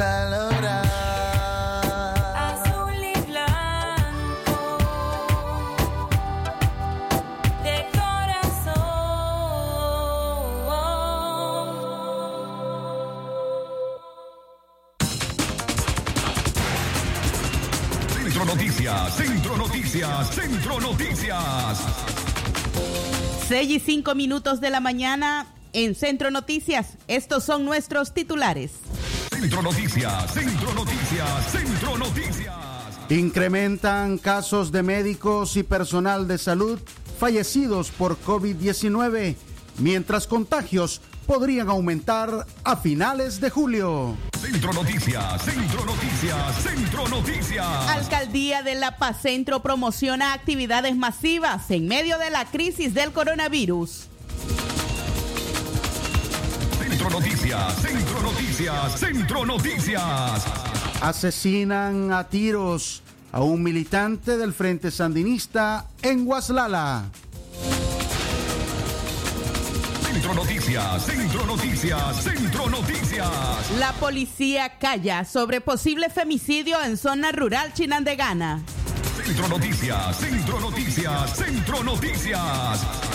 Vamos a lograr. Azul y blanco de corazón. Centro Noticias, Centro Noticias, Centro Noticias. 6 y 5 minutos de la mañana en Centro Noticias. Estos son nuestros titulares. Centro Noticias, Centro Noticias, Centro Noticias. Incrementan casos de médicos y personal de salud fallecidos por COVID-19, mientras contagios podrían aumentar a finales de julio. Centro Noticias, Centro Noticias, Centro Noticias. Alcaldía de La Paz Centro promociona actividades masivas en medio de la crisis del coronavirus. Centro Noticias, Centro Noticias, Centro Noticias. Asesinan a tiros a un militante del Frente Sandinista en Guaslala. Centro Noticias, Centro Noticias, Centro Noticias. La policía calla sobre posible femicidio en zona rural chinandegana. Centro Noticias, Centro Noticias, Centro Noticias.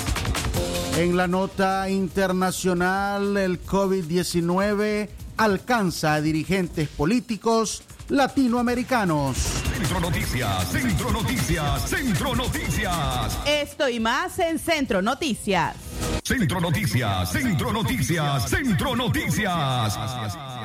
En la nota internacional, el COVID-19 alcanza a dirigentes políticos latinoamericanos. Centro Noticias, Centro Noticias, Centro Noticias. Esto y más en Centro Noticias. Centro Noticias, Centro Noticias, Centro Noticias. Centro Noticias,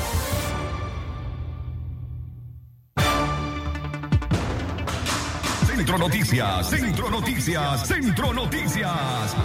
Centro Noticias, Centro Noticias, Centro Noticias.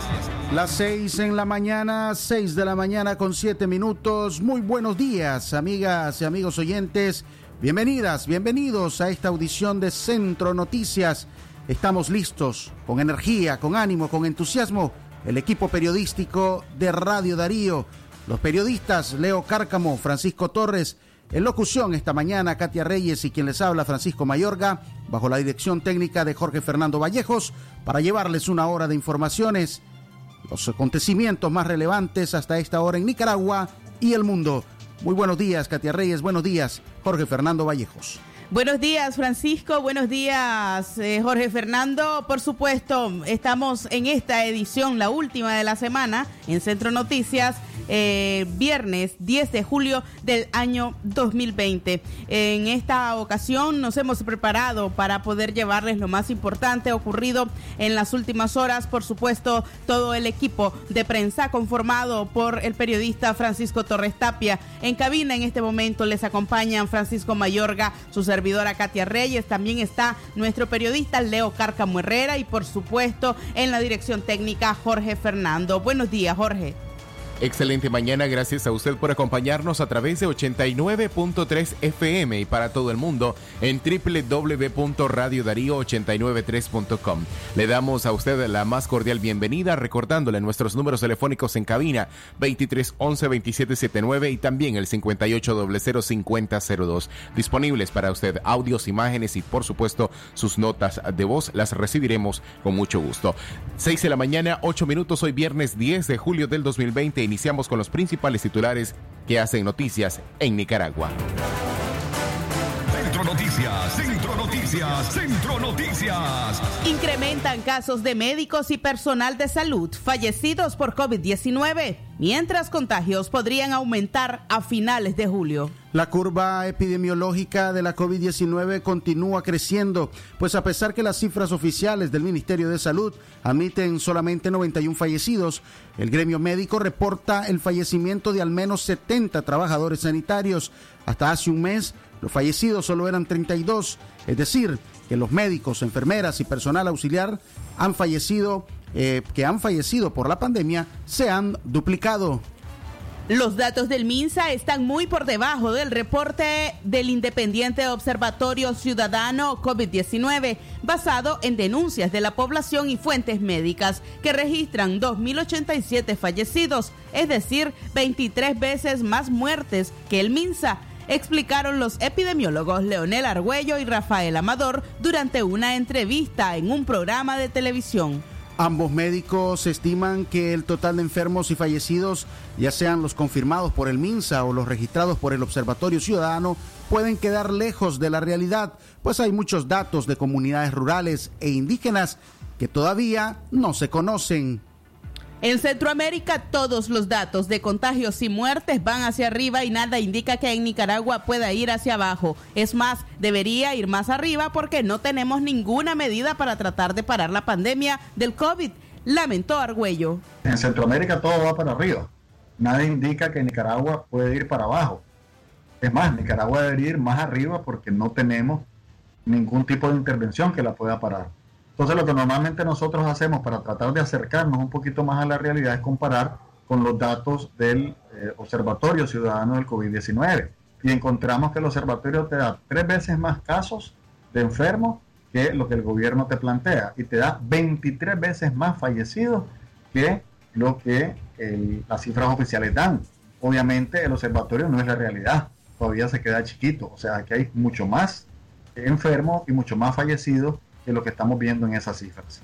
Las seis en la mañana, seis de la mañana con siete minutos. Muy buenos días, amigas y amigos oyentes. Bienvenidas, bienvenidos a esta audición de Centro Noticias. Estamos listos, con energía, con ánimo, con entusiasmo. El equipo periodístico de Radio Darío, los periodistas Leo Cárcamo, Francisco Torres, en locución esta mañana, Katia Reyes y quien les habla, Francisco Mayorga, bajo la dirección técnica de Jorge Fernando Vallejos, para llevarles una hora de informaciones, los acontecimientos más relevantes hasta esta hora en Nicaragua y el mundo. Muy buenos días, Katia Reyes, buenos días, Jorge Fernando Vallejos. Buenos días, Francisco. Buenos días, eh, Jorge Fernando. Por supuesto, estamos en esta edición, la última de la semana, en Centro Noticias. Eh, viernes 10 de julio del año 2020. En esta ocasión nos hemos preparado para poder llevarles lo más importante ocurrido en las últimas horas. Por supuesto, todo el equipo de prensa conformado por el periodista Francisco Torres Tapia. En cabina en este momento les acompañan Francisco Mayorga, su servidora Katia Reyes. También está nuestro periodista Leo Cárcamo Herrera y por supuesto en la dirección técnica Jorge Fernando. Buenos días, Jorge. Excelente mañana, gracias a usted por acompañarnos a través de 89.3 FM y para todo el mundo en www.radiodarío893.com. Le damos a usted la más cordial bienvenida recordándole nuestros números telefónicos en cabina 2311 2779 y también el 58005002 disponibles para usted audios, imágenes y por supuesto sus notas de voz las recibiremos con mucho gusto. 6 de la mañana, 8 minutos, hoy viernes 10 de julio del 2020 iniciamos con los principales titulares que hacen noticias en Nicaragua. Noticias, Centro Noticias. Incrementan casos de médicos y personal de salud fallecidos por COVID-19, mientras contagios podrían aumentar a finales de julio. La curva epidemiológica de la COVID-19 continúa creciendo, pues a pesar que las cifras oficiales del Ministerio de Salud admiten solamente 91 fallecidos, el gremio médico reporta el fallecimiento de al menos 70 trabajadores sanitarios. Hasta hace un mes, los fallecidos solo eran 32, es decir, que los médicos, enfermeras y personal auxiliar han fallecido, eh, que han fallecido por la pandemia, se han duplicado. Los datos del MINSA están muy por debajo del reporte del Independiente Observatorio Ciudadano COVID-19, basado en denuncias de la población y fuentes médicas, que registran 2.087 fallecidos, es decir, 23 veces más muertes que el MINSA explicaron los epidemiólogos Leonel Argüello y Rafael Amador durante una entrevista en un programa de televisión. Ambos médicos estiman que el total de enfermos y fallecidos, ya sean los confirmados por el MINSA o los registrados por el Observatorio Ciudadano, pueden quedar lejos de la realidad, pues hay muchos datos de comunidades rurales e indígenas que todavía no se conocen. En Centroamérica todos los datos de contagios y muertes van hacia arriba y nada indica que en Nicaragua pueda ir hacia abajo. Es más, debería ir más arriba porque no tenemos ninguna medida para tratar de parar la pandemia del COVID, lamentó Argüello. En Centroamérica todo va para arriba. Nada indica que Nicaragua puede ir para abajo. Es más, Nicaragua debería ir más arriba porque no tenemos ningún tipo de intervención que la pueda parar. Entonces lo que normalmente nosotros hacemos para tratar de acercarnos un poquito más a la realidad es comparar con los datos del eh, Observatorio Ciudadano del COVID-19. Y encontramos que el observatorio te da tres veces más casos de enfermos que lo que el gobierno te plantea y te da 23 veces más fallecidos que lo que las cifras oficiales dan. Obviamente el observatorio no es la realidad, todavía se queda chiquito, o sea que hay mucho más enfermos y mucho más fallecidos que lo que estamos viendo en esas cifras.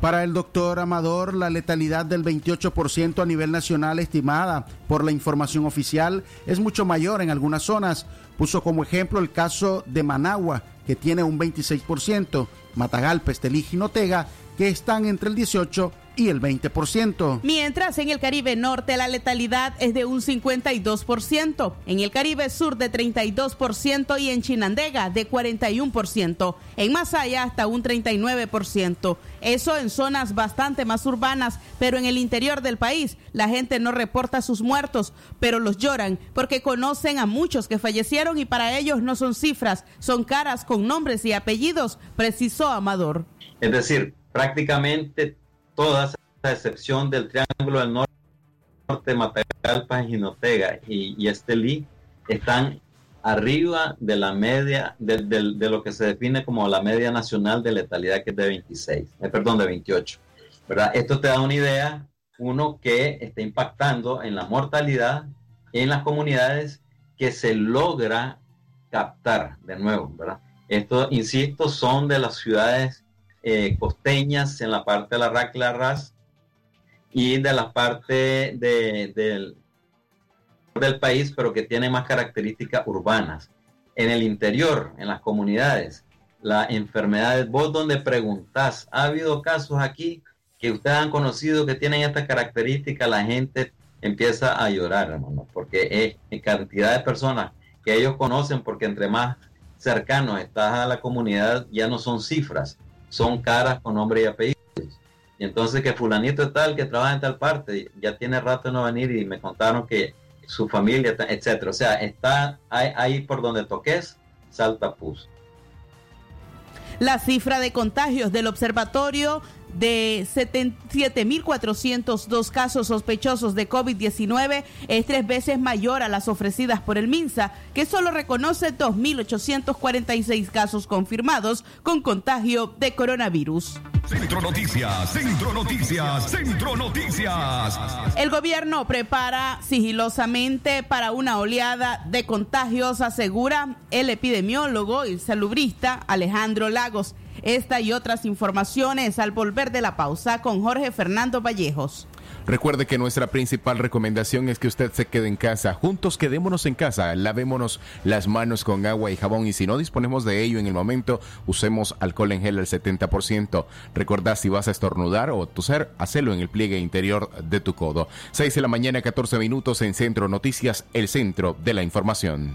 Para el doctor Amador, la letalidad del 28% a nivel nacional estimada por la información oficial es mucho mayor en algunas zonas. Puso como ejemplo el caso de Managua, que tiene un 26%, Matagalpa, Estelí y Jinotega, que están entre el 18 y el 20%. Mientras en el Caribe Norte la letalidad es de un 52%, en el Caribe Sur de 32% y en Chinandega de 41%, en Masaya hasta un 39%. Eso en zonas bastante más urbanas, pero en el interior del país la gente no reporta sus muertos, pero los lloran porque conocen a muchos que fallecieron y para ellos no son cifras, son caras con nombres y apellidos, precisó Amador. Es decir, prácticamente todas, a excepción del Triángulo del Norte, Matagalpa, Jinotega y, Estelí, están arriba de la media, de, de- de lo que se define como la media nacional de letalidad, que es de 26, eh, perdón, de 28. ¿verdad? Esto te da una idea, uno, que está impactando en la mortalidad en las comunidades que se logra captar de nuevo, ¿verdad? Esto, insisto, son de las ciudades eh, costeñas en la parte de la RAC la RAS y de la parte de- del, del país, pero que tiene más características urbanas. En el interior, en las comunidades, las enfermedades, vos donde preguntás, ¿ha habido casos aquí que ustedes han conocido que tienen estas características? La gente empieza a llorar, hermano, porque es cantidad de personas que ellos conocen, porque entre más cercanos estás a la comunidad, ya no son cifras, son caras con nombre y apellidos. Y entonces que fulanito tal, que trabaja en tal parte, ya tiene rato de no venir y me contaron que su familia, etcétera. O sea, está ahí, ahí por donde toques, salta pus. La cifra de contagios del observatorio de 7.402 casos sospechosos de COVID-19 es tres veces mayor a las ofrecidas por el MINSA, que solo reconoce 2.846 casos confirmados con contagio de coronavirus. Centro Noticias, Centro Noticias, Centro Noticias. El gobierno prepara sigilosamente para una oleada de contagios, asegura el epidemiólogo y salubrista Alejandro Lagos. Esta y otras informaciones al volver de la pausa con Jorge Fernando Vallejos. Recuerde que nuestra principal recomendación es que usted se quede en casa. Juntos quedémonos en casa, lavémonos las manos con agua y jabón y si no disponemos de ello en el momento, usemos alcohol en gel al 70%. Recordá si vas a estornudar o toser, hacelo en el pliegue interior de tu codo. 6 de la mañana, 14 minutos en Centro Noticias, el centro de la información.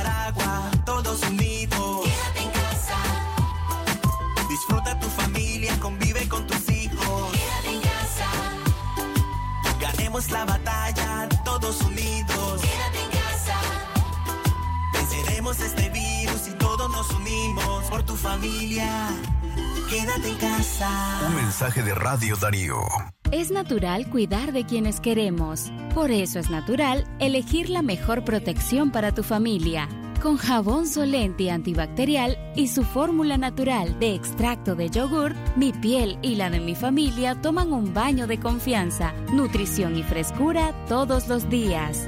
familia. Quédate en casa. Un mensaje de Radio Darío. Es natural cuidar de quienes queremos. Por eso es natural elegir la mejor protección para tu familia. Con jabón Solenti antibacterial y su fórmula natural de extracto de yogur, mi piel y la de mi familia toman un baño de confianza, nutrición y frescura todos los días.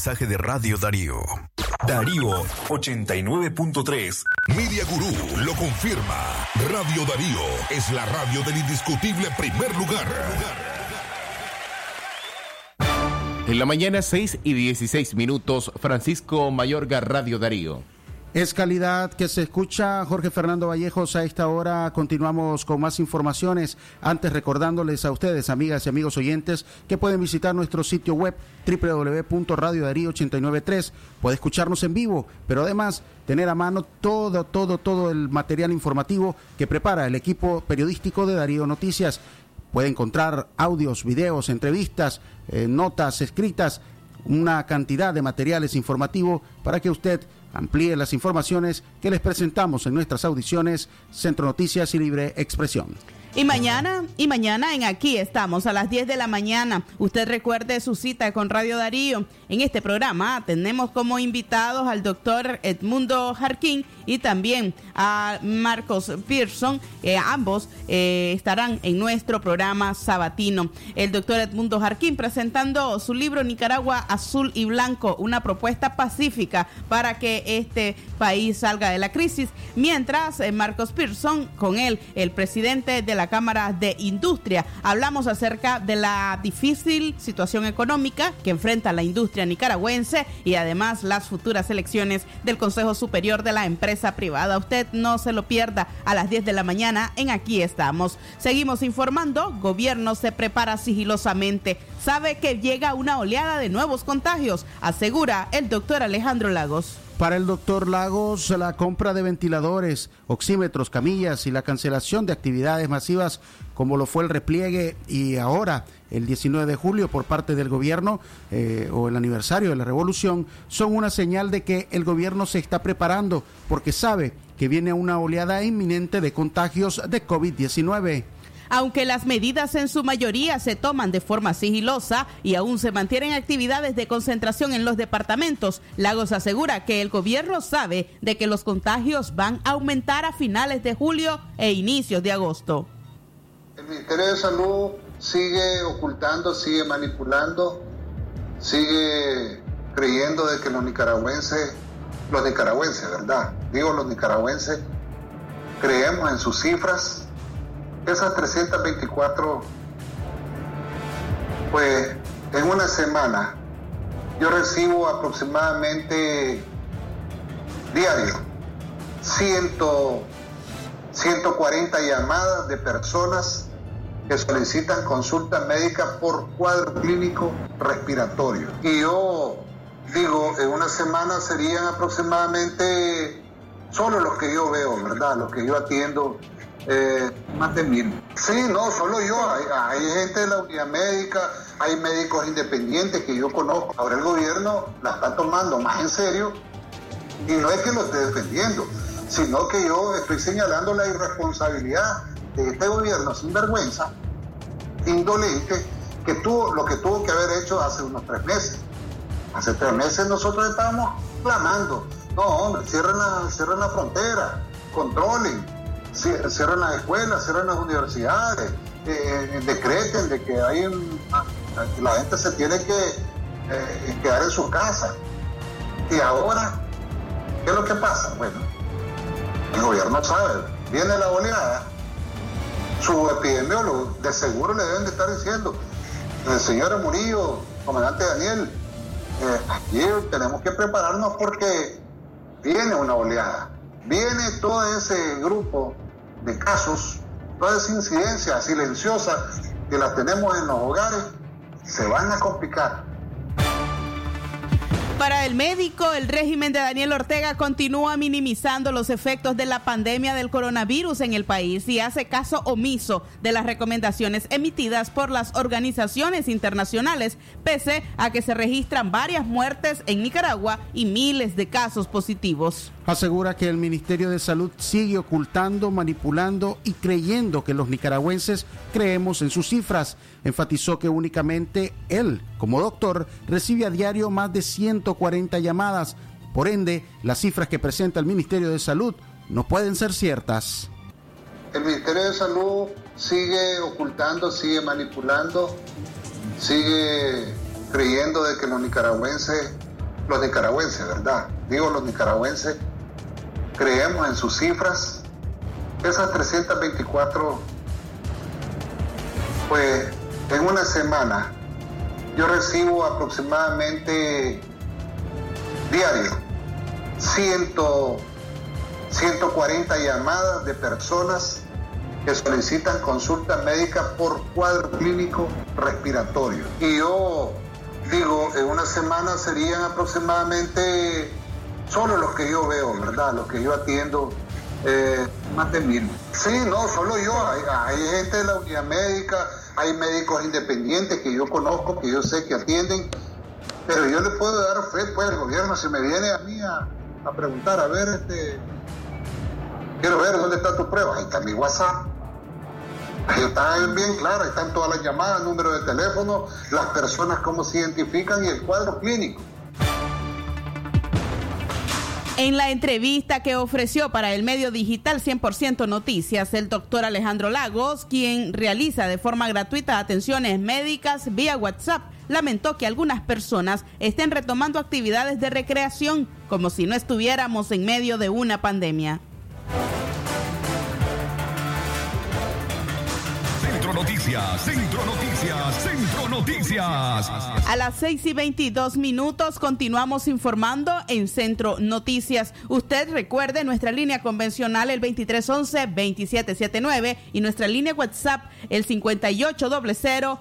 mensaje de Radio Darío. Darío 89.3. Media Gurú lo confirma. Radio Darío es la radio del indiscutible primer lugar. En la mañana 6 y 16 minutos, Francisco Mayorga, Radio Darío. Es calidad que se escucha. Jorge Fernando Vallejos, a esta hora continuamos con más informaciones. Antes recordándoles a ustedes, amigas y amigos oyentes, que pueden visitar nuestro sitio web www.radiodarío893. Puede escucharnos en vivo, pero además tener a mano todo, todo, todo el material informativo que prepara el equipo periodístico de Darío Noticias. Puede encontrar audios, videos, entrevistas, eh, notas escritas, una cantidad de materiales informativos para que usted amplíe las informaciones que les presentamos en nuestras audiciones Centro Noticias y Libre Expresión. Y mañana, y mañana en aquí estamos a las 10 de la mañana. Usted recuerde su cita con Radio Darío. En este programa tenemos como invitados al doctor Edmundo Jarquín y también a Marcos Pearson. Eh, ambos eh, estarán en nuestro programa sabatino. El doctor Edmundo Jarquín presentando su libro Nicaragua Azul y Blanco, una propuesta pacífica para que este país salga de la crisis. Mientras eh, Marcos Pearson, con él, el presidente de la Cámara de Industria, hablamos acerca de la difícil situación económica que enfrenta la industria nicaragüense y además las futuras elecciones del Consejo Superior de la Empresa Privada. Usted no se lo pierda a las 10 de la mañana en Aquí estamos. Seguimos informando, gobierno se prepara sigilosamente. Sabe que llega una oleada de nuevos contagios, asegura el doctor Alejandro Lagos. Para el doctor Lagos, la compra de ventiladores, oxímetros, camillas y la cancelación de actividades masivas como lo fue el repliegue y ahora el 19 de julio por parte del gobierno eh, o el aniversario de la revolución son una señal de que el gobierno se está preparando porque sabe que viene una oleada inminente de contagios de COVID-19. Aunque las medidas en su mayoría se toman de forma sigilosa y aún se mantienen actividades de concentración en los departamentos, Lagos asegura que el gobierno sabe de que los contagios van a aumentar a finales de julio e inicios de agosto. El Ministerio de Salud sigue ocultando, sigue manipulando, sigue creyendo de que los nicaragüenses, los nicaragüenses, ¿verdad? Digo los nicaragüenses, creemos en sus cifras. Esas 324 Pues en una semana yo recibo aproximadamente diario 100, 140 llamadas de personas que solicitan consulta médica por cuadro clínico respiratorio. Y yo digo, en una semana serían aproximadamente solo los que yo veo, ¿verdad? Los que yo atiendo, eh, más de mil. Sí, no, solo yo. Hay, gente de la unidad médica, hay médicos independientes que yo conozco. Ahora el gobierno la está tomando más en serio y no es que lo esté defendiendo, sino que yo estoy señalando la irresponsabilidad de este gobierno sin vergüenza, indolente, que tuvo lo que tuvo que haber hecho hace unos tres meses. Hace tres meses nosotros estábamos clamando, no hombre, cierren la, cierren la frontera, controlen, cie- cierren las escuelas, cierren las universidades, eh, decreten de que hay la gente se tiene que eh, quedar en su casa. Y ahora, ¿qué es lo que pasa? Bueno, el gobierno sabe, viene la oleada, su epidemiólogo de seguro le deben de estar diciendo, el señor Murillo, comandante Daniel, eh, aquí tenemos que prepararnos porque viene una oleada, viene todo ese grupo de casos, toda esa incidencia silenciosa que la tenemos en los hogares, se van a complicar. Para el médico, el régimen de Daniel Ortega continúa minimizando los efectos de la pandemia del coronavirus en el país y hace caso omiso de las recomendaciones emitidas por las organizaciones internacionales, pese a que se registran varias muertes en Nicaragua y miles de casos positivos. Asegura que el Ministerio de Salud sigue ocultando, manipulando y creyendo que los nicaragüenses creemos en sus cifras. Enfatizó que únicamente él, como doctor, recibe a diario más de 140 llamadas. Por ende, las cifras que presenta el Ministerio de Salud no pueden ser ciertas. El Ministerio de Salud sigue ocultando, sigue manipulando, sigue creyendo de que los nicaragüenses, los nicaragüenses, ¿verdad? Digo los nicaragüenses, creemos en sus cifras. Esas 324, pues en una semana yo recibo aproximadamente diario 100, 140 llamadas de personas que solicitan consulta médica por cuadro clínico respiratorio. Y yo digo, en una semana serían aproximadamente solo los que yo veo, ¿verdad? Los que yo atiendo, eh, más de mil. Sí, no, solo yo. Hay, gente de la unidad médica, hay médicos independientes que yo conozco, que yo sé que atienden, pero yo le puedo dar fe, pues, al gobierno, si me viene a mí a, a preguntar, a ver, este, quiero ver dónde está tu prueba, ahí está mi WhatsApp. Ahí está bien claro, ahí están todas las llamadas, número de teléfono, las personas cómo se identifican y el cuadro clínico. En la entrevista que ofreció para el medio digital 100% Noticias, el doctor Alejandro Lagos, quien realiza de forma gratuita atenciones médicas vía WhatsApp, lamentó que algunas personas estén retomando actividades de recreación como si no estuviéramos en medio de una pandemia. Centro Noticias, Centro Noticias, Centro Noticias. A las 6 y 22 minutos continuamos informando en Centro Noticias. Usted recuerde nuestra línea convencional el 2311-2779 y nuestra línea WhatsApp el 5800.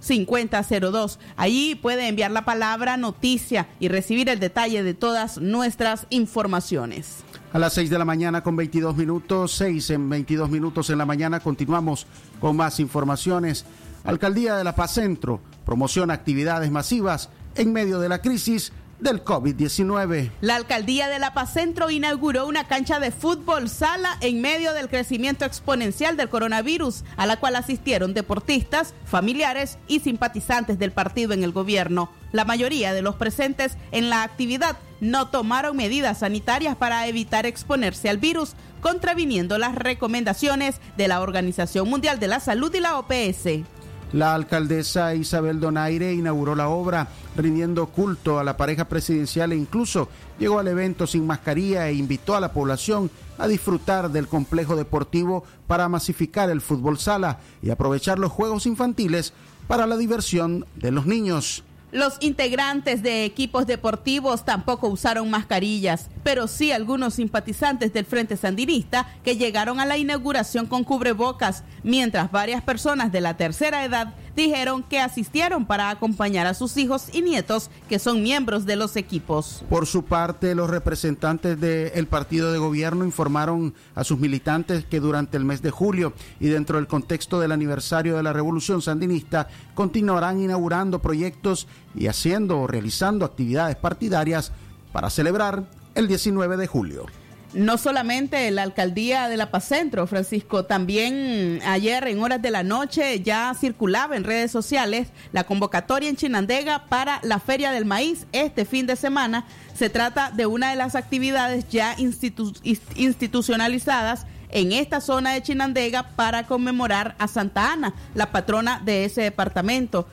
5002. Allí puede enviar la palabra noticia y recibir el detalle de todas nuestras informaciones. A las 6 de la mañana con 22 minutos, 6 en 22 minutos en la mañana, continuamos con más informaciones. Alcaldía de La Paz Centro promociona actividades masivas en medio de la crisis del COVID-19. La alcaldía de La Paz Centro inauguró una cancha de fútbol sala en medio del crecimiento exponencial del coronavirus, a la cual asistieron deportistas, familiares y simpatizantes del partido en el gobierno. La mayoría de los presentes en la actividad no tomaron medidas sanitarias para evitar exponerse al virus, contraviniendo las recomendaciones de la Organización Mundial de la Salud y la OPS. La alcaldesa Isabel Donaire inauguró la obra rindiendo culto a la pareja presidencial e incluso llegó al evento sin mascarilla e invitó a la población a disfrutar del complejo deportivo para masificar el fútbol sala y aprovechar los juegos infantiles para la diversión de los niños. Los integrantes de equipos deportivos tampoco usaron mascarillas, pero sí algunos simpatizantes del Frente Sandinista que llegaron a la inauguración con cubrebocas, mientras varias personas de la tercera edad dijeron que asistieron para acompañar a sus hijos y nietos que son miembros de los equipos. Por su parte, los representantes del partido de gobierno informaron a sus militantes que durante el mes de julio y dentro del contexto del aniversario de la Revolución Sandinista continuarán inaugurando proyectos y haciendo o realizando actividades partidarias para celebrar el 19 de julio. No solamente la alcaldía de La Paz Centro, Francisco, también ayer en horas de la noche ya circulaba en redes sociales la convocatoria en Chinandega para la Feria del Maíz este fin de semana. Se trata de una de las actividades ya institu institucionalizadas en esta zona de Chinandega para conmemorar a Santa Ana, la patrona de ese departamento.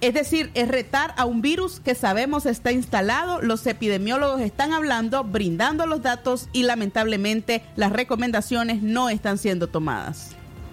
Es decir, es retar a un virus que sabemos está instalado, los epidemiólogos están hablando, brindando los datos y lamentablemente las recomendaciones no están siendo tomadas.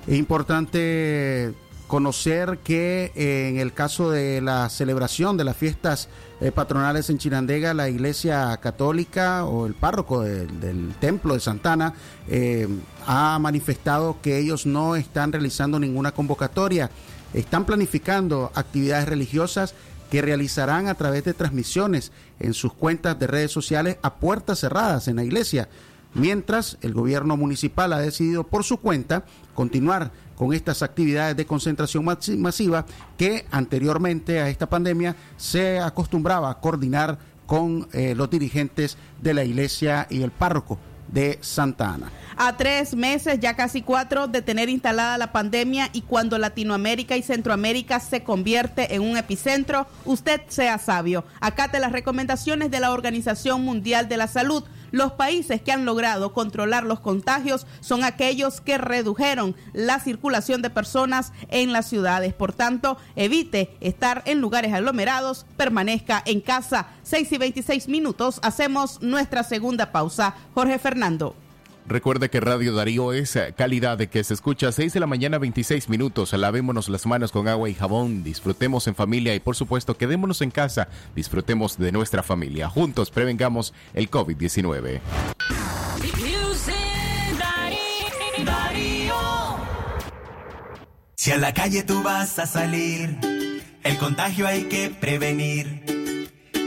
Es importante conocer que eh, en el caso de la celebración de las fiestas eh, patronales en Chinandega, la Iglesia Católica o el párroco de, del Templo de Santana eh, ha manifestado que ellos no están realizando ninguna convocatoria están planificando actividades religiosas que realizarán a través de transmisiones en sus cuentas de redes sociales a puertas cerradas en la iglesia, mientras el gobierno municipal ha decidido por su cuenta continuar con estas actividades de concentración masiva que anteriormente a esta pandemia se acostumbraba a coordinar con eh, los dirigentes de la iglesia y el párroco de Santa Ana. A tres meses, ya casi cuatro, de tener instalada la pandemia y cuando Latinoamérica y Centroamérica se convierte en un epicentro, usted sea sabio. Acate las recomendaciones de la Organización Mundial de la Salud. Los países que han logrado controlar los contagios son aquellos que redujeron la circulación de personas en las ciudades. Por tanto, evite estar en lugares aglomerados, permanezca en casa. 6 y 26 minutos, hacemos nuestra segunda pausa. Jorge Fernando. Recuerde que Radio Darío es calidad de que se escucha 6 de la mañana 26 minutos. Lavémonos las manos con agua y jabón, disfrutemos en familia y por supuesto quedémonos en casa, disfrutemos de nuestra familia. Juntos prevengamos el COVID-19. Si a la calle tú vas a salir, el contagio hay que prevenir.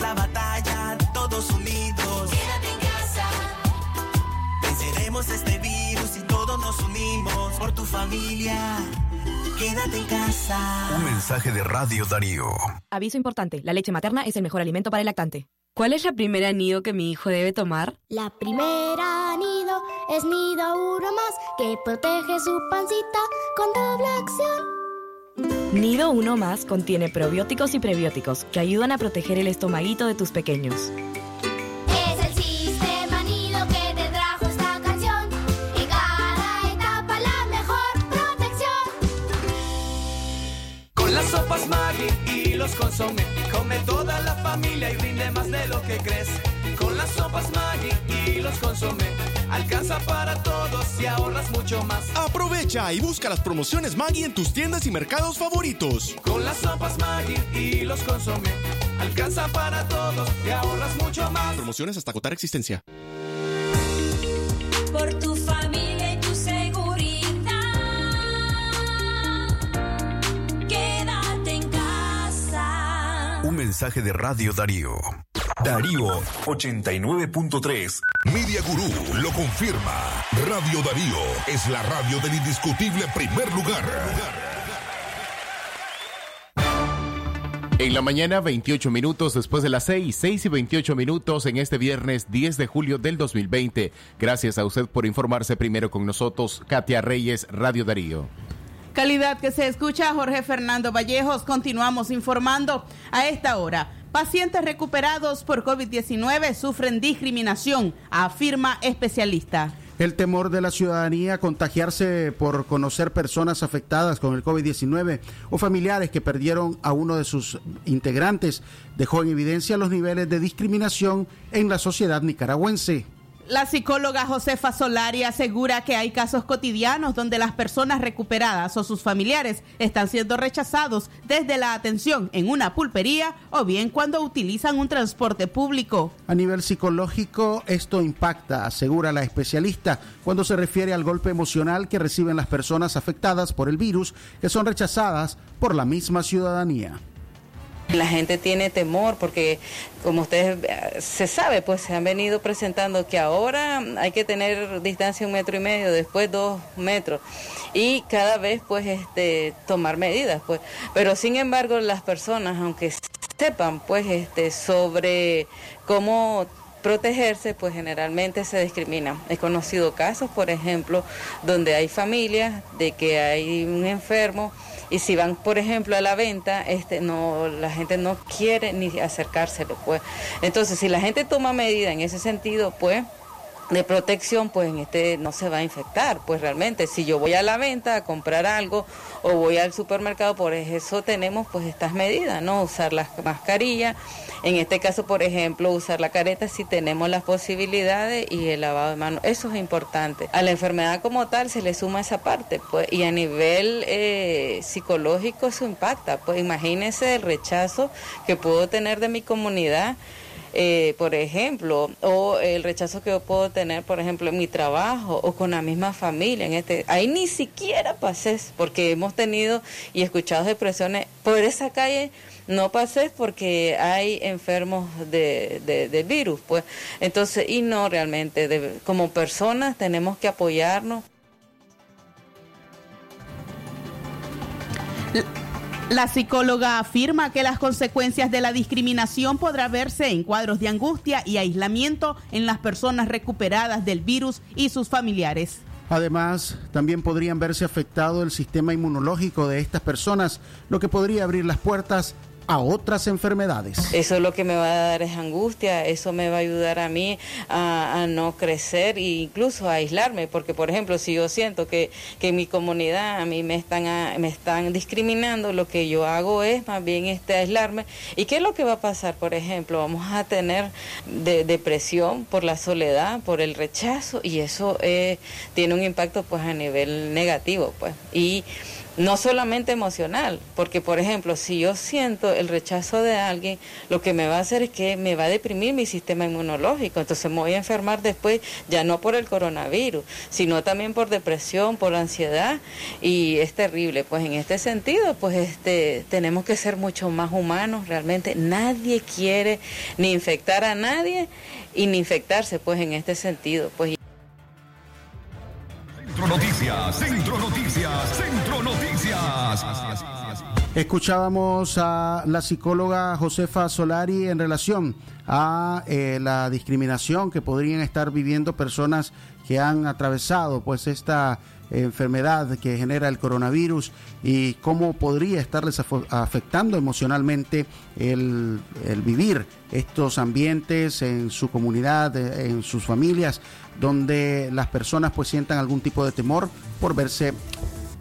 La batalla, todos unidos. quédate en casa, Venceremos este virus y todos nos unimos por tu familia. Quédate en casa. Un mensaje de Radio Darío. Aviso importante, la leche materna es el mejor alimento para el lactante. ¿Cuál es la primera nido que mi hijo debe tomar? La primera nido es nido uno más que protege su pancita con doble acción. Nido 1 más contiene probióticos y prebióticos que ayudan a proteger el estomaguito de tus pequeños. Es el sistema nido que te trajo esta canción. En cada etapa la mejor protección. Con las sopas Maggi y los consomé, come toda la familia y rinde más de lo que crees. Con las sopas Maggi y los consomé, alcanza para todos y ahorras mucho más. Aprovecha y busca las promociones Maggi en tus tiendas y mercados favoritos. Con las sopas Maggi y los consomé, alcanza para todos y ahorras mucho más. Promociones hasta agotar existencia. por tu familia y tu seguridad. Quédate en casa. Un mensaje de Radio Darío. Darío 89.3. Media Gurú lo confirma. Radio Darío es la radio del indiscutible primer lugar. En la mañana, 28 minutos después de las 6, 6 y 28 minutos en este viernes 10 de julio del 2020. Gracias a usted por informarse primero con nosotros, Katia Reyes, Radio Darío. Calidad que se escucha Jorge Fernando Vallejos. Continuamos informando a esta hora. Pacientes recuperados por COVID-19 sufren discriminación, afirma especialista. El temor de la ciudadanía a contagiarse por conocer personas afectadas con el COVID-19 o familiares que perdieron a uno de sus integrantes dejó en evidencia los niveles de discriminación en la sociedad nicaragüense. La psicóloga Josefa Solari asegura que hay casos cotidianos donde las personas recuperadas o sus familiares están siendo rechazados desde la atención en una pulpería o bien cuando utilizan un transporte público. A nivel psicológico, esto impacta, asegura la especialista, cuando se refiere al golpe emocional que reciben las personas afectadas por el virus, que son rechazadas por la misma ciudadanía. La gente tiene temor porque, como ustedes eh, se sabe, pues se han venido presentando que ahora hay que tener distancia un metro y medio, después dos metros y cada vez pues este tomar medidas, pues. Pero sin embargo las personas, aunque sepan pues este sobre cómo protegerse, pues generalmente se discriminan. He conocido casos, por ejemplo, donde hay familias de que hay un enfermo y si van, por ejemplo, a la venta, este, no, la gente no quiere ni acercárselo, pues. Entonces, si la gente toma medida en ese sentido, pues de protección, pues en este no se va a infectar, pues realmente si yo voy a la venta a comprar algo o voy al supermercado, por eso tenemos pues estas medidas, ¿no? Usar las mascarillas, en este caso, por ejemplo, usar la careta si tenemos las posibilidades y el lavado de manos, eso es importante. A la enfermedad como tal se le suma esa parte, pues, y a nivel eh, psicológico eso impacta, pues imagínense el rechazo que puedo tener de mi comunidad eh, por ejemplo, o el rechazo que yo puedo tener, por ejemplo, en mi trabajo o con la misma familia. En este, ahí ni siquiera pasé, porque hemos tenido y escuchado expresiones por esa calle. No pases porque hay enfermos de, de, de virus, pues. Entonces, y no realmente, de- como personas tenemos que apoyarnos. La psicóloga afirma que las consecuencias de la discriminación podrá verse en cuadros de angustia y aislamiento en las personas recuperadas del virus y sus familiares. Además, también podrían verse afectado el sistema inmunológico de estas personas, lo que podría abrir las puertas a otras enfermedades. Eso lo que me va a dar es angustia, eso me va a ayudar a mí a, a no crecer e incluso a aislarme, porque por ejemplo, si yo siento que, que en mi comunidad a mí me están, a- me están discriminando, lo que yo hago es más bien este aislarme. ¿Y qué es lo que va a pasar? Por ejemplo, vamos a tener de- depresión por la soledad, por el rechazo, y eso eh, tiene un impacto pues a nivel negativo, pues. Y no solamente emocional, porque por ejemplo, si yo siento el rechazo de alguien, lo que me va a hacer es que me va a deprimir mi sistema inmunológico, entonces me voy a enfermar después ya no por el coronavirus, sino también por depresión, por ansiedad. Y es terrible, pues en este sentido, pues este tenemos que ser mucho más humanos, realmente nadie quiere ni infectar a nadie y ni infectarse, pues en este sentido, pues Centro Noticias, Centro Noticias, Centro Noticias. Escuchábamos a la psicóloga Josefa Solari en relación a eh, la discriminación que podrían estar viviendo personas que han atravesado pues esta enfermedad que genera el coronavirus y cómo podría estarles afectando emocionalmente el, vivir estos ambientes en su comunidad, en sus familias, donde las personas pues sientan algún tipo de temor por verse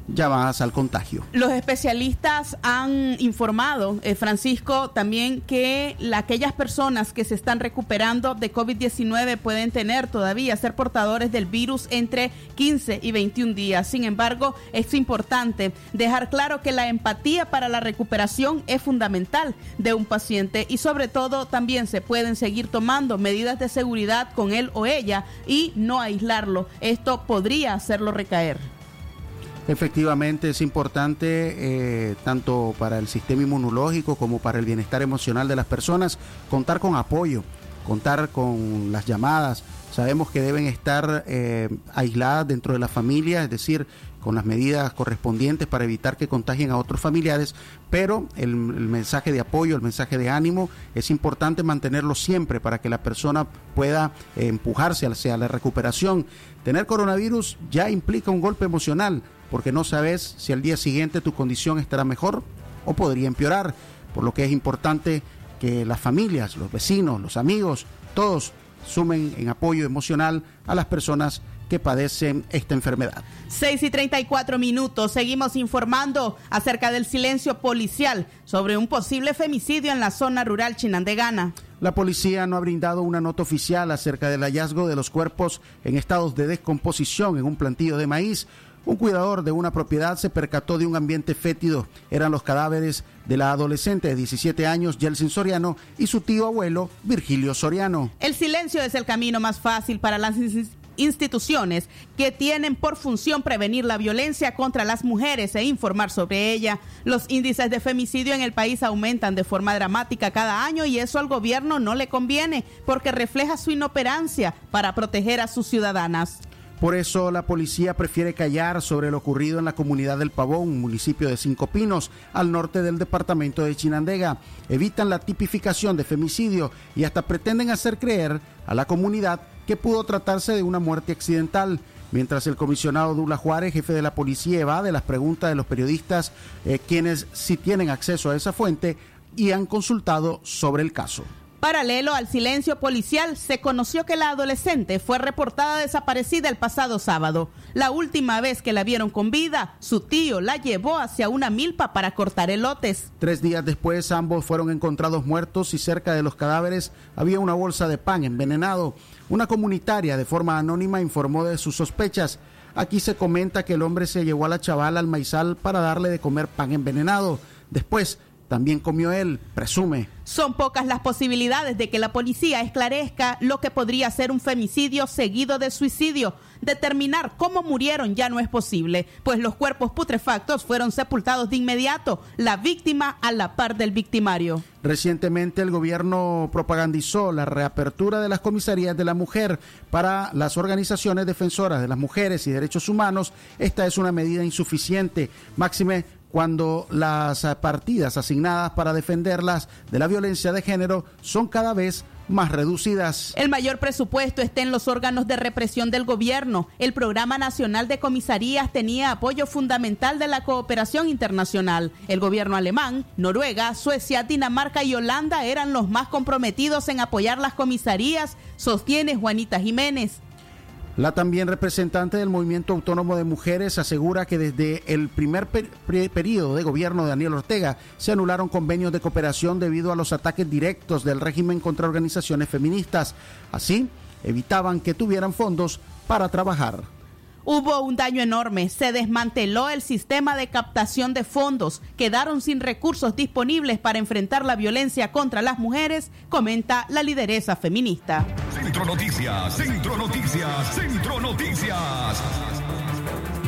llamadas al contagio. Los especialistas han informado, eh, Francisco, también que la- aquellas personas que se están recuperando de COVID-19 pueden tener todavía ser portadores del virus entre 15 y 21 días. Sin embargo, es importante dejar claro que la empatía para la recuperación es fundamental de un paciente y sobre todo también se pueden seguir tomando medidas de seguridad con él o ella y no aislarlo. Esto podría hacerlo recaer. Efectivamente es importante eh, tanto para el sistema inmunológico como para el bienestar emocional de las personas contar con apoyo, contar con las llamadas. Sabemos que deben estar eh, aisladas dentro de la familia, es decir, con las medidas correspondientes para evitar que contagien a otros familiares, pero el, mensaje de apoyo, el mensaje de ánimo es importante mantenerlo siempre para que la persona pueda eh, empujarse hacia la recuperación. Tener coronavirus ya implica un golpe emocional porque no sabes si al día siguiente tu condición estará mejor o podría empeorar, por lo que es importante que las familias, los vecinos, los amigos, todos sumen en apoyo emocional a las personas que padecen esta enfermedad. 6 y 34 minutos. Seguimos informando acerca del silencio policial sobre un posible femicidio en la zona rural chinandegana. La policía no ha brindado una nota oficial acerca del hallazgo de los cuerpos en estados de descomposición en un plantillo de maíz. Un cuidador de una propiedad se percató de un ambiente fétido. Eran los cadáveres de la adolescente de 17 años, Yeltsin Soriano, y su tío abuelo, Virgilio Soriano. El silencio es el camino más fácil para las ins- instituciones que tienen por función prevenir la violencia contra las mujeres e informar sobre ella. Los índices de femicidio en el país aumentan de forma dramática cada año y eso al gobierno no le conviene porque refleja su inoperancia para proteger a sus ciudadanas. Por eso la policía prefiere callar sobre lo ocurrido en la comunidad del Pavón, municipio de Cinco Pinos, al norte del departamento de Chinandega. Evitan la tipificación de femicidio y hasta pretenden hacer creer a la comunidad que pudo tratarse de una muerte accidental. Mientras el comisionado Dula Juárez, jefe de la policía, evade las preguntas de los periodistas, eh, quienes sí tienen acceso a esa fuente y han consultado sobre el caso. Paralelo al silencio policial, se conoció que la adolescente fue reportada desaparecida el pasado sábado. La última vez que la vieron con vida, su tío la llevó hacia una milpa para cortar elotes. Tres días después, ambos fueron encontrados muertos y cerca de los cadáveres había una bolsa de pan envenenado. Una comunitaria de forma anónima informó de sus sospechas. Aquí se comenta que el hombre se llevó a la chavala al maizal para darle de comer pan envenenado. Después, también comió él, presume. Son pocas las posibilidades de que la policía esclarezca lo que podría ser un femicidio seguido de suicidio. Determinar cómo murieron ya no es posible, pues los cuerpos putrefactos fueron sepultados de inmediato, la víctima a la par del victimario. Recientemente el gobierno propagandizó la reapertura de las comisarías de la mujer para las organizaciones defensoras de las mujeres y derechos humanos. Esta es una medida insuficiente, máxime cuando las eh, partidas asignadas para defenderlas de la violencia de género son cada vez más reducidas. El mayor presupuesto está en los órganos de represión del gobierno. El Programa Nacional de Comisarías tenía apoyo fundamental de la cooperación internacional. El gobierno alemán, Noruega, Suecia, Dinamarca y Holanda eran los más comprometidos en apoyar las comisarías, sostiene Juanita Jiménez. La también representante del Movimiento Autónomo de Mujeres asegura que desde el primer per- periodo de gobierno de Daniel Ortega se anularon convenios de cooperación debido a los ataques directos del régimen contra organizaciones feministas. Así, evitaban que tuvieran fondos para trabajar. Hubo un daño enorme, se desmanteló el sistema de captación de fondos, quedaron sin recursos disponibles para enfrentar la violencia contra las mujeres, comenta la lideresa feminista. Centro Noticias, Centro Noticias, Centro Noticias.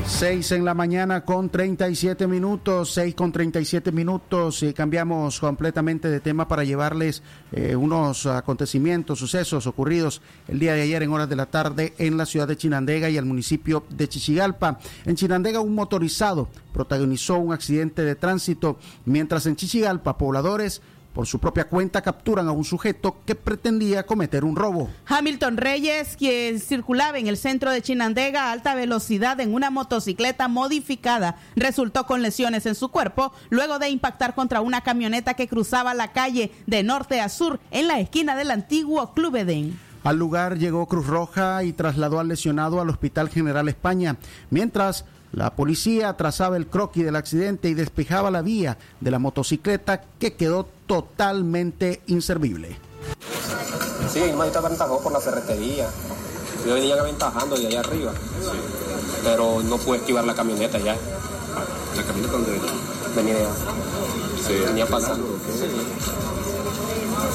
6 en la mañana con 37 minutos, 6 con 37 minutos y cambiamos completamente de tema para llevarles eh, unos acontecimientos, sucesos ocurridos el día de ayer en horas de la tarde en la ciudad de Chinandega y el municipio de Chichigalpa. En Chinandega un motorizado protagonizó un accidente de tránsito, mientras en Chichigalpa pobladores por su propia cuenta capturan a un sujeto que pretendía cometer un robo. Hamilton Reyes, quien circulaba en el centro de Chinandega a alta velocidad en una motocicleta modificada, resultó con lesiones en su cuerpo luego de impactar contra una camioneta que cruzaba la calle de norte a sur en la esquina del antiguo Club Edén. Al lugar llegó Cruz Roja y trasladó al lesionado al Hospital General España, mientras la policía trazaba el croquis del accidente y despejaba la vía de la motocicleta que quedó totalmente inservible. Sí, mi hermanito aventajó por la ferretería. Yo venía aventajando de allá arriba. Pero no pude esquivar la camioneta ya. ¿La camioneta dónde venía? Venía. Sí. Venía pasando.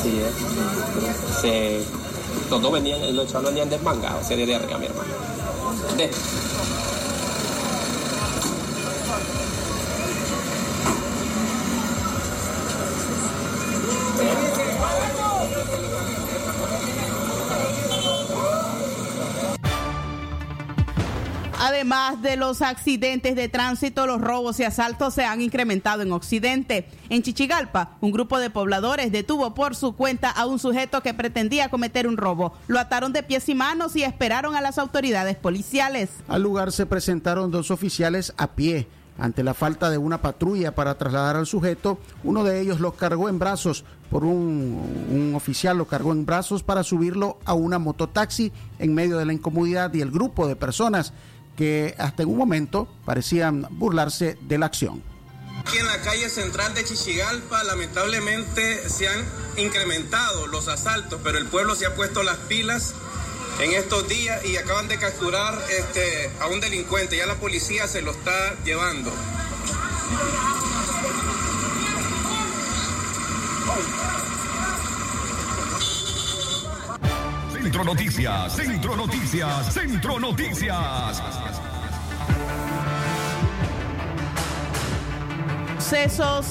Sí, eh. Se, los dos venían, los chavos venían desmangados, se de arriba, mi hermano. De. Además de los accidentes de tránsito, los robos y asaltos se han incrementado en Occidente. En Chichigalpa, un grupo de pobladores detuvo por su cuenta a un sujeto que pretendía cometer un robo. Lo ataron de pies y manos y esperaron a las autoridades policiales. Al lugar se presentaron dos oficiales a pie. Ante la falta de una patrulla para trasladar al sujeto, uno de ellos lo cargó en brazos por un, oficial, lo cargó en brazos para subirlo a una mototaxi en medio de la incomodidad y el grupo de personas que hasta en un momento parecían burlarse de la acción. Aquí en la calle central de Chichigalpa lamentablemente se han incrementado los asaltos, pero el pueblo se ha puesto las pilas en estos días y acaban de capturar este, a un delincuente. Ya la policía se lo está llevando. Centro Noticias, Centro Noticias, Centro Noticias. Sucesos.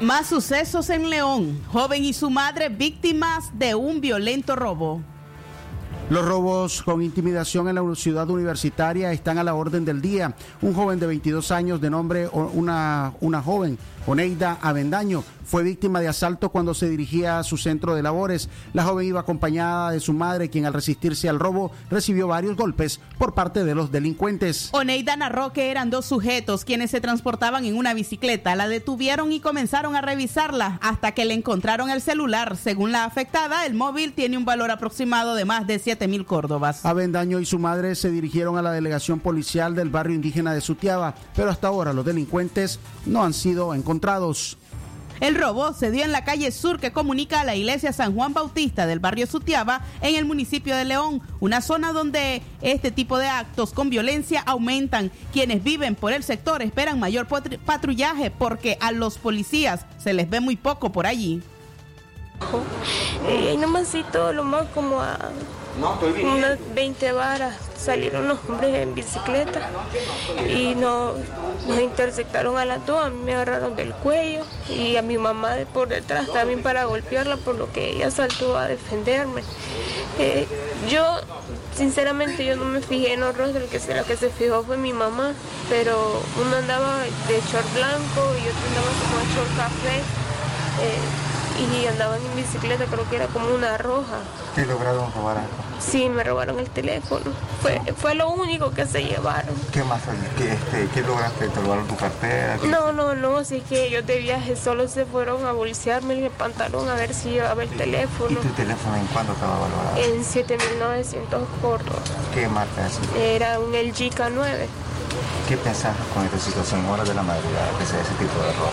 Más sucesos en León. Joven y su madre víctimas de un violento robo. Los robos con intimidación en la ciudad universitaria están a la orden del día. Un joven de 22 años de nombre, una, una joven, Oneida Avendaño, fue víctima de asalto cuando se dirigía a su centro de labores. La joven iba acompañada de su madre, quien al resistirse al robo recibió varios golpes por parte de los delincuentes. Oneida narró que eran dos sujetos quienes se transportaban en una bicicleta. La detuvieron y comenzaron a revisarla hasta que le encontraron el celular. Según la afectada, el móvil tiene un valor aproximado de más de 7 mil córdobas. Avendaño y su madre se dirigieron a la delegación policial del barrio indígena de Sutiaba, pero hasta ahora los delincuentes no han sido encontrados. El robo se dio en la calle sur que comunica a la iglesia San Juan Bautista del barrio Sutiaba en el municipio de León, una zona donde este tipo de actos con violencia aumentan. Quienes viven por el sector esperan mayor patru- patrullaje porque a los policías se les ve muy poco por allí. Y ahí nomásito, lo más como a unas 20 varas, salieron los hombres en bicicleta y no, nos interceptaron a las dos, a mí me agarraron del cuello y a mi mamá por detrás también para golpearla, por lo que ella saltó a defenderme. Eh, yo, sinceramente, yo no me fijé en los rostros, que la que se fijó fue mi mamá, pero uno andaba de short blanco y otro andaba como de short café. eh, y andaban en bicicleta, creo que era como una roja. ¿Qué lograron robar? Sí, me robaron el teléfono. Fue, fue lo único que se llevaron. ¿Qué más? ¿Qué, este, ¿qué lograste? ¿Te robaron tu cartera? ¿Qué- No, no, no, así que ellos de viaje solo se fueron a bolsearme el pantalón a ver si llevaba el ¿Y teléfono. tu teléfono en cuánto estaba valorado? En 7.900 cortos. ¿Qué marca es? Era un LG K9. ¿Qué pensás con esta situación ahora de la madrugada que sea ese tipo de robo?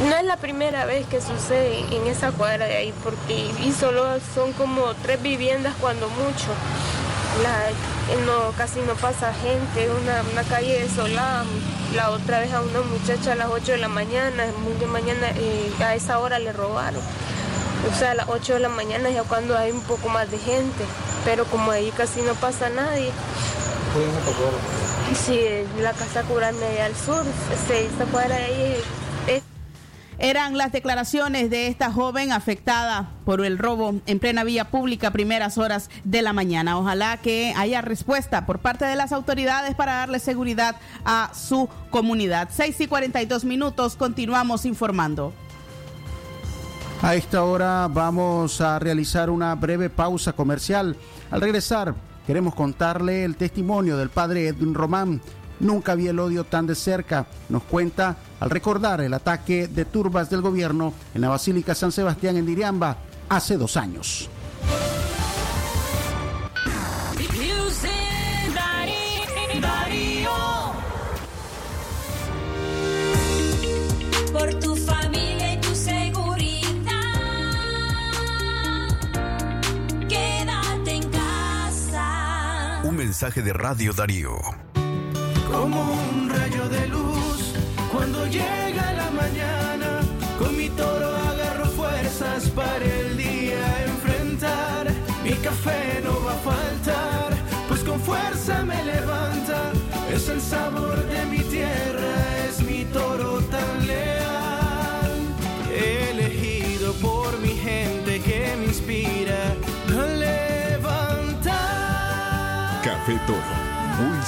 No es la primera vez que sucede en esa cuadra de ahí, porque y solo son como tres viviendas cuando mucho. La, eh, no, casi no pasa gente, una, una calle desolada. La otra vez a una muchacha a las 8 de la mañana, muy de mañana, eh, a esa hora le robaron. O sea, a las 8 de la mañana ya cuando hay un poco más de gente, pero como ahí casi no pasa nadie. Sí, la casa Cural Media al sur, esta cuadra de ahí Eran las declaraciones de esta joven afectada por el robo en plena vía pública a primeras horas de la mañana. Ojalá que haya respuesta por parte de las autoridades para darle seguridad a su comunidad. 6 y 42 minutos, continuamos informando. A esta hora vamos a realizar una breve pausa comercial. Al regresar, queremos contarle el testimonio del padre Edwin Román. Nunca vi el odio tan de cerca. Nos cuenta al recordar el ataque de turbas del gobierno en la Basílica San Sebastián en Diriamba hace dos años. Por tu familia y tu seguridad. Quédate en casa. Un mensaje de Radio Darío. Como un rayo de luz cuando llega la mañana. Con mi toro agarro fuerzas para el día enfrentar. Mi café no va a faltar, pues con fuerza me levanta. Es el sabor de mi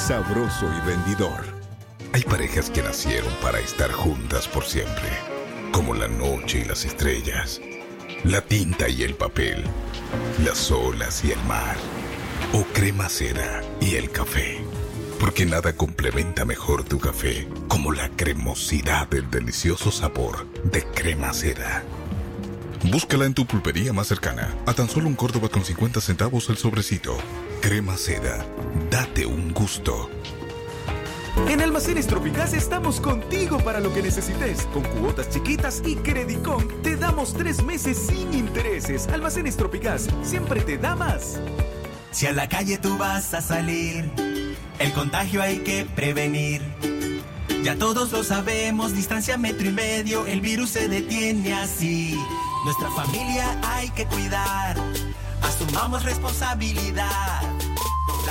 sabroso y rendidor. Hay parejas que nacieron para estar juntas por siempre, como la noche y las estrellas, la tinta y el papel, las olas y el mar, o crema seda y el café. Porque nada complementa mejor tu café como la cremosidad del delicioso sabor de crema seda. Búscala en tu pulpería más cercana. A tan solo un Córdoba con 50 centavos el sobrecito. Crema seda. Date un gusto. En Almacenes Tropicás estamos contigo para lo que necesites. Con cuotas chiquitas y Credicom te damos tres meses sin intereses. Almacenes Tropicás siempre te da más. Si a la calle tú vas a salir, el contagio hay que prevenir. Ya todos lo sabemos, distancia metro y medio, el virus se detiene así. Nuestra familia hay que cuidar, asumamos responsabilidad.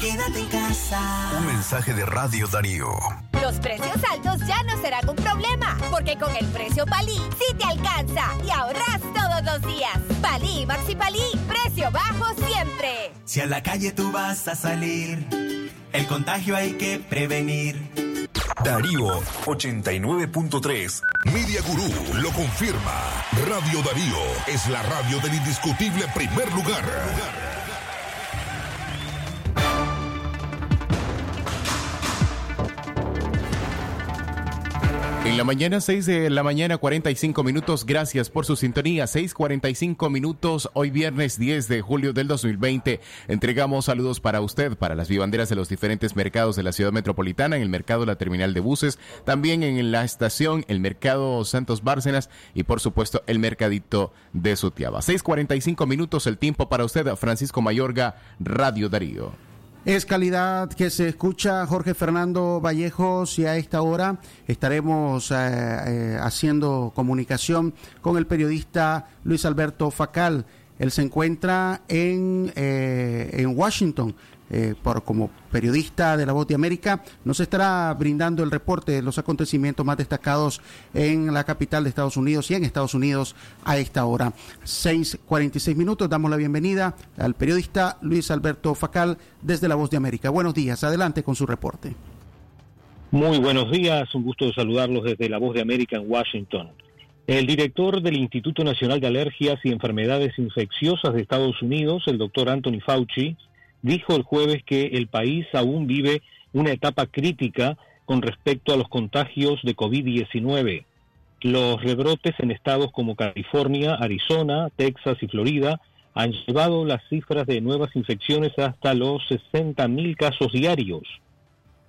Quédate en casa. Un mensaje de Radio Darío. Los precios altos ya no serán un problema, porque con el precio Palí sí te alcanza y ahorras todos los días. Palí, Maxi Palí, precio bajo siempre. Si a la calle tú vas a salir, el contagio hay que prevenir. Darío 89.3. Media Gurú lo confirma. Radio Darío es la radio del indiscutible primer lugar. En la mañana, 6 de la mañana, 45 minutos. Gracias por su sintonía. 6:45 minutos. Hoy viernes 10 de julio del 2020. Entregamos saludos para usted, para las vivanderas de los diferentes mercados de la ciudad metropolitana, en el mercado La Terminal de Buses, también en la estación, el mercado Santos Bárcenas y, por supuesto, el mercadito de Sutiaba. 6:45 minutos. El tiempo para usted, Francisco Mayorga, Radio Darío. Es calidad que se escucha Jorge Fernando Vallejos y a esta hora estaremos eh, eh, haciendo comunicación con el periodista Luis Alberto Facal. Él se encuentra en, eh, en Washington. Eh, por como periodista de La Voz de América, nos estará brindando el reporte de los acontecimientos más destacados en la capital de Estados Unidos y en Estados Unidos a esta hora. 6:46 minutos. Damos la bienvenida al periodista Luis Alberto Facal desde La Voz de América. Buenos días. Adelante con su reporte. Muy buenos días, un gusto saludarlos desde La Voz de América en Washington. El director del Instituto Nacional de Alergias y Enfermedades Infecciosas de Estados Unidos, el doctor Anthony Fauci, dijo el jueves que el país aún vive una etapa crítica con respecto a los contagios de COVID-19. Los rebrotes en estados como California, Arizona, Texas y Florida han llevado las cifras de nuevas infecciones hasta los 60.000 casos diarios.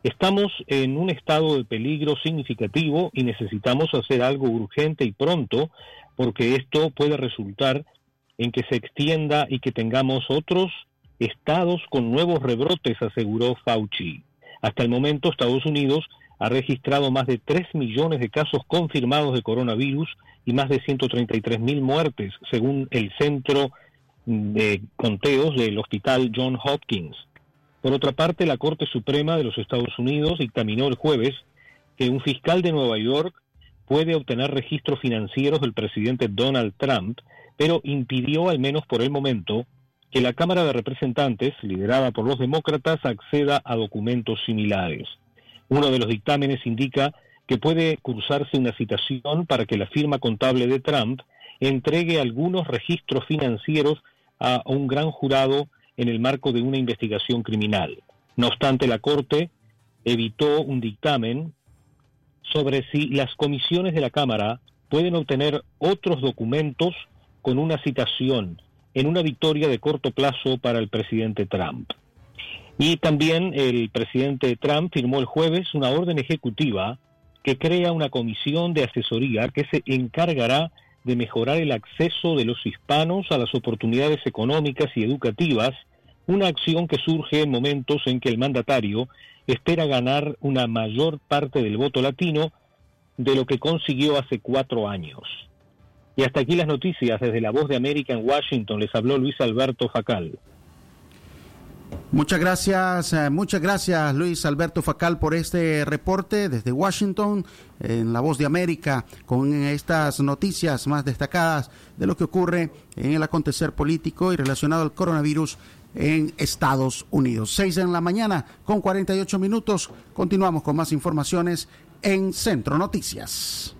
Estamos en un estado de peligro significativo y necesitamos hacer algo urgente y pronto porque esto puede resultar en que se extienda y que tengamos otros estados con nuevos rebrotes, aseguró Fauci. Hasta el momento Estados Unidos ha registrado más de 3 millones de casos confirmados de coronavirus y más de 133 mil muertes, según el Centro de Conteos del Hospital John Hopkins. Por otra parte, la Corte Suprema de los Estados Unidos dictaminó el jueves que un fiscal de Nueva York puede obtener registros financieros del presidente Donald Trump, pero impidió, al menos por el momento, que la Cámara de Representantes, liderada por los demócratas, acceda a documentos similares. Uno de los dictámenes indica que puede cursarse una citación para que la firma contable de Trump entregue algunos registros financieros a un gran jurado en el marco de una investigación criminal. No obstante, la Corte evitó un dictamen sobre si las comisiones de la Cámara pueden obtener otros documentos con una citación en una victoria de corto plazo para el presidente Trump. Y también el presidente Trump firmó el jueves una orden ejecutiva que crea una comisión de asesoría que se encargará de mejorar el acceso de los hispanos a las oportunidades económicas y educativas, una acción que surge en momentos en que el mandatario espera ganar una mayor parte del voto latino de lo que consiguió hace cuatro años. Y hasta aquí las noticias desde la Voz de América en Washington. Les habló Luis Alberto Facal. Muchas gracias, eh, muchas gracias Luis Alberto Facal por este reporte desde Washington en La Voz de América con estas noticias más destacadas de lo que ocurre en el acontecer político y relacionado al coronavirus en Estados Unidos. Seis en la mañana con 48 minutos. Continuamos con más informaciones en Centro Noticias.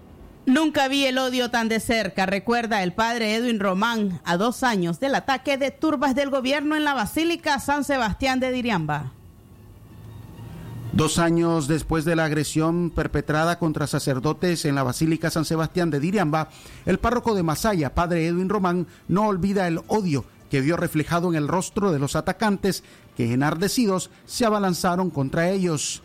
Nunca vi el odio tan de cerca, recuerda el padre Edwin Román, a dos años del ataque de turbas del gobierno en la Basílica San Sebastián de Diriamba. Dos años después de la agresión perpetrada contra sacerdotes en la Basílica San Sebastián de Diriamba, el párroco de Masaya, padre Edwin Román, no olvida el odio que vio reflejado en el rostro de los atacantes que enardecidos se abalanzaron contra ellos.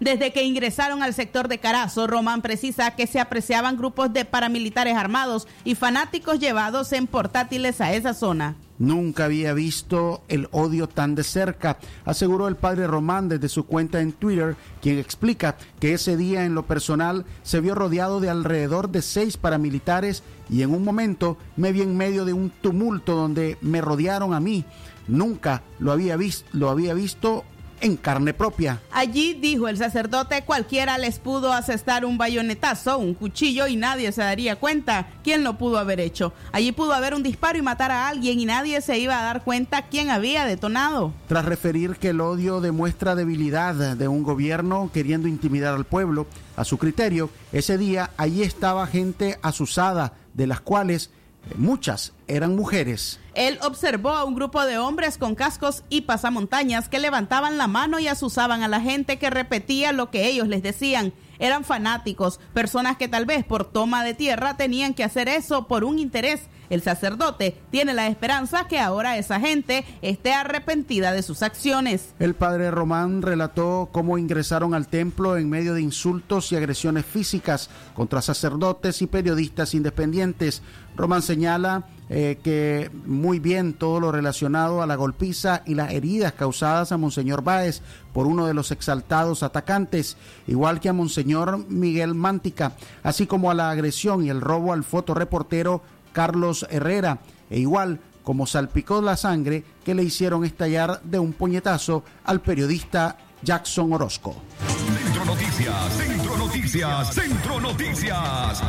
Desde que ingresaron al sector de Carazo, Román precisa que se apreciaban grupos de paramilitares armados y fanáticos llevados en portátiles a esa zona. Nunca había visto el odio tan de cerca, aseguró el padre Román desde su cuenta en Twitter, quien explica que ese día en lo personal se vio rodeado de alrededor de seis paramilitares y en un momento me vi en medio de un tumulto donde me rodearon a mí. Nunca lo había, visto, lo había visto en carne propia. Allí, dijo el sacerdote, cualquiera les pudo asestar un bayonetazo, un cuchillo y nadie se daría cuenta quién lo pudo haber hecho. Allí pudo haber un disparo y matar a alguien y nadie se iba a dar cuenta quién había detonado. Tras referir que el odio demuestra debilidad de un gobierno queriendo intimidar al pueblo, a su criterio, ese día allí estaba gente asusada, de las cuales muchas eran mujeres. Él observó a un grupo de hombres con cascos y pasamontañas que levantaban la mano y asusaban a la gente que repetía lo que ellos les decían. Eran fanáticos, personas que tal vez por toma de tierra tenían que hacer eso por un interés. El sacerdote tiene la esperanza que ahora esa gente esté arrepentida de sus acciones. El padre Román relató cómo ingresaron al templo en medio de insultos y agresiones físicas contra sacerdotes y periodistas independientes. Román señala eh, que muy bien todo lo relacionado a la golpiza y las heridas causadas a Monseñor Báez por uno de los exaltados atacantes, igual que a Monseñor Miguel Mántica, así como a la agresión y el robo al fotoreportero Carlos Herrera, e igual como salpicó la sangre que le hicieron estallar de un puñetazo al periodista Jackson Orozco. Centro Noticias, Centro Noticias, Centro Noticias.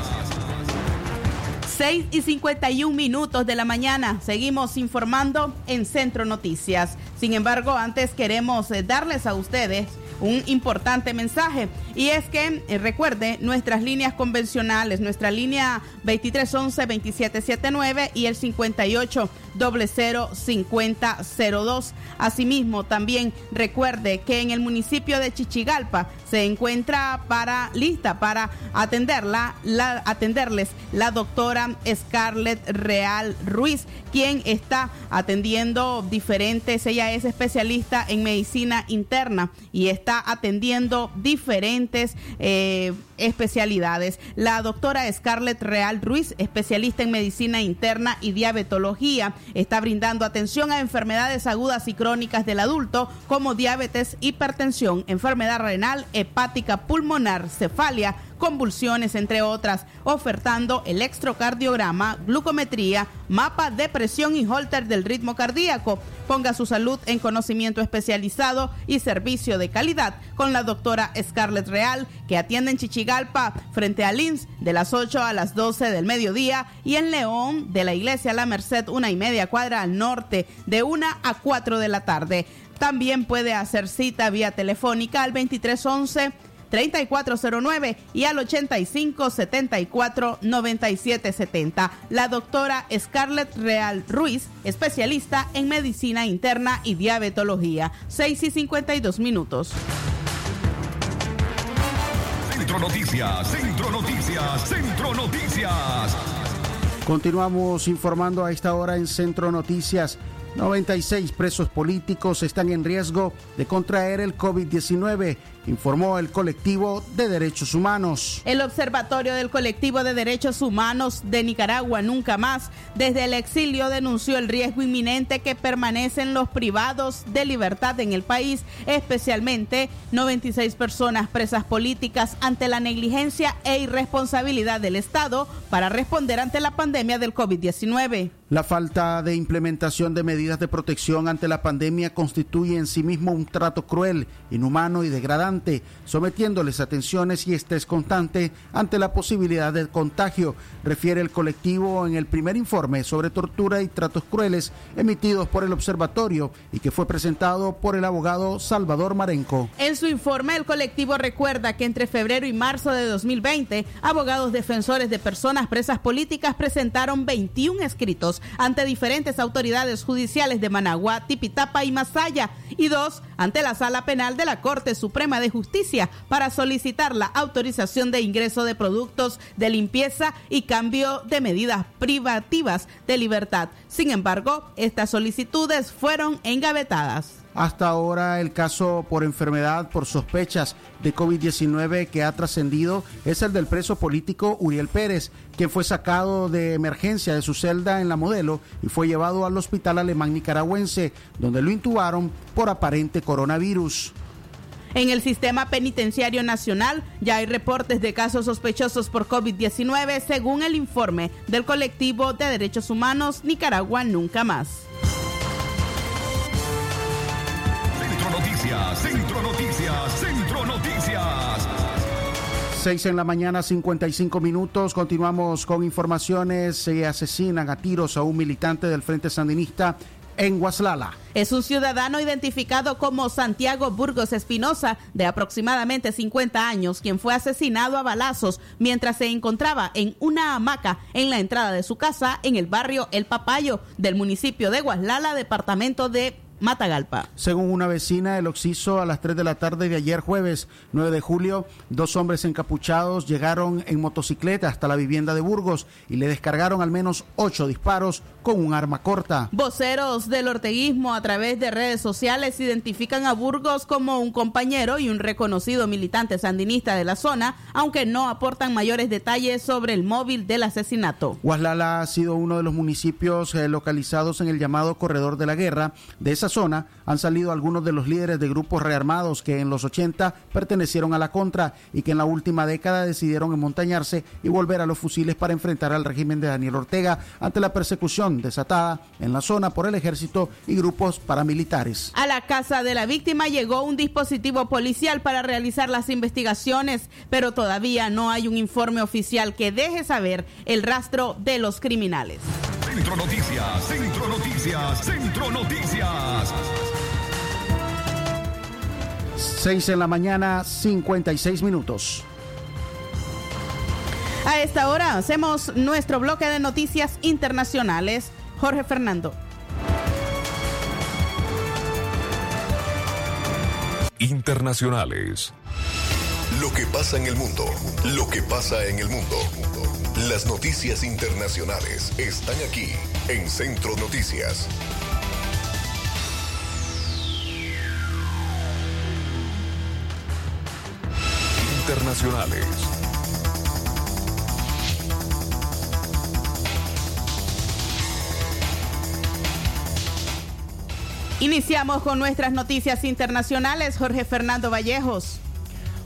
6 y 51 minutos de la mañana. Seguimos informando en Centro Noticias. Sin embargo, antes queremos eh, darles a ustedes un importante mensaje y es que eh, recuerde nuestras líneas convencionales, nuestra línea 2311-2779 y el 58 5002. Asimismo, también recuerde que en el municipio de Chichigalpa se encuentra para lista para atenderla, la, atenderles la doctora Scarlett Real Ruiz, quien está atendiendo diferentes, ella es especialista en medicina interna y está atendiendo diferentes eh, especialidades. La doctora Scarlett Real Ruiz, especialista en medicina interna y diabetología, está brindando atención a enfermedades agudas y crónicas del adulto como diabetes, hipertensión, enfermedad renal, hepática, pulmonar, cefalia, convulsiones, entre otras, ofertando electrocardiograma, glucometría, mapa de presión y holter del ritmo cardíaco. Ponga su salud en conocimiento especializado y servicio de calidad con la doctora Scarlett Real, que atiende en Chichigalpa, frente a Lins, de las 8 a las 12 del mediodía, y en León, de la iglesia La Merced, una y media cuadra al norte, de 1 a 4 de la tarde. También puede hacer cita vía telefónica al 2311 3409 y al 85 74 97 70. La doctora Scarlett Real Ruiz, especialista en medicina interna y diabetología. 6 y 52 minutos. Centro Noticias, Centro Noticias, Centro Noticias. Continuamos informando a esta hora en Centro Noticias. 96 presos políticos están en riesgo de contraer el COVID-19 informó el colectivo de derechos humanos. El Observatorio del Colectivo de Derechos Humanos de Nicaragua Nunca Más, desde el exilio denunció el riesgo inminente que permanecen los privados de libertad en el país, especialmente 96 personas presas políticas ante la negligencia e irresponsabilidad del Estado para responder ante la pandemia del COVID-19. La falta de implementación de medidas de protección ante la pandemia constituye en sí mismo un trato cruel, inhumano y degradante, sometiéndoles a tensiones y estrés constante ante la posibilidad de contagio, refiere el colectivo en el primer informe sobre tortura y tratos crueles emitidos por el observatorio y que fue presentado por el abogado Salvador Marenco. En su informe, el colectivo recuerda que entre febrero y marzo de 2020, abogados defensores de personas presas políticas presentaron 21 escritos ante diferentes autoridades judiciales de Managua, Tipitapa y Masaya, y dos ante la Sala Penal de la Corte Suprema de Justicia para solicitar la autorización de ingreso de productos de limpieza y cambio de medidas privativas de libertad. Sin embargo, estas solicitudes fueron engavetadas. Hasta ahora el caso por enfermedad por sospechas de COVID-19 que ha trascendido es el del preso político Uriel Pérez, quien fue sacado de emergencia de su celda en la modelo y fue llevado al hospital alemán nicaragüense, donde lo intubaron por aparente coronavirus. En el sistema penitenciario nacional ya hay reportes de casos sospechosos por COVID-19 según el informe del colectivo de derechos humanos Nicaragua Nunca Más. Noticias, Centro Noticias, Centro Noticias. 6 en la mañana, 55 minutos. Continuamos con informaciones. Se asesinan a tiros a un militante del Frente Sandinista en Guaslala. Es un ciudadano identificado como Santiago Burgos Espinosa, de aproximadamente 50 años, quien fue asesinado a balazos mientras se encontraba en una hamaca en la entrada de su casa en el barrio El Papayo del municipio de Guaslala, departamento de Matagalpa. Según una vecina del Oxiso, a las 3 de la tarde de ayer jueves 9 de julio, dos hombres encapuchados llegaron en motocicleta hasta la vivienda de Burgos y le descargaron al menos ocho disparos con un arma corta. Voceros del orteguismo a través de redes sociales identifican a Burgos como un compañero y un reconocido militante sandinista de la zona, aunque no aportan mayores detalles sobre el móvil del asesinato. Guaslala ha sido uno de los municipios eh, localizados en el llamado Corredor de la Guerra. De esa zona han salido algunos de los líderes de grupos rearmados que en los 80 pertenecieron a la contra y que en la última década decidieron emontañarse y volver a los fusiles para enfrentar al régimen de Daniel Ortega ante la persecución desatada en la zona por el ejército y grupos paramilitares. A la casa de la víctima llegó un dispositivo policial para realizar las investigaciones, pero todavía no hay un informe oficial que deje saber el rastro de los criminales. Centro Noticias, Centro Noticias, Centro Noticias. 6 en la mañana, 56 minutos. A esta hora hacemos nuestro bloque de noticias internacionales. Jorge Fernando. Internacionales. Lo que pasa en el mundo. Lo que pasa en el mundo. Las noticias internacionales están aquí en Centro Noticias. Internacionales. Iniciamos con nuestras noticias internacionales. Jorge Fernando Vallejos.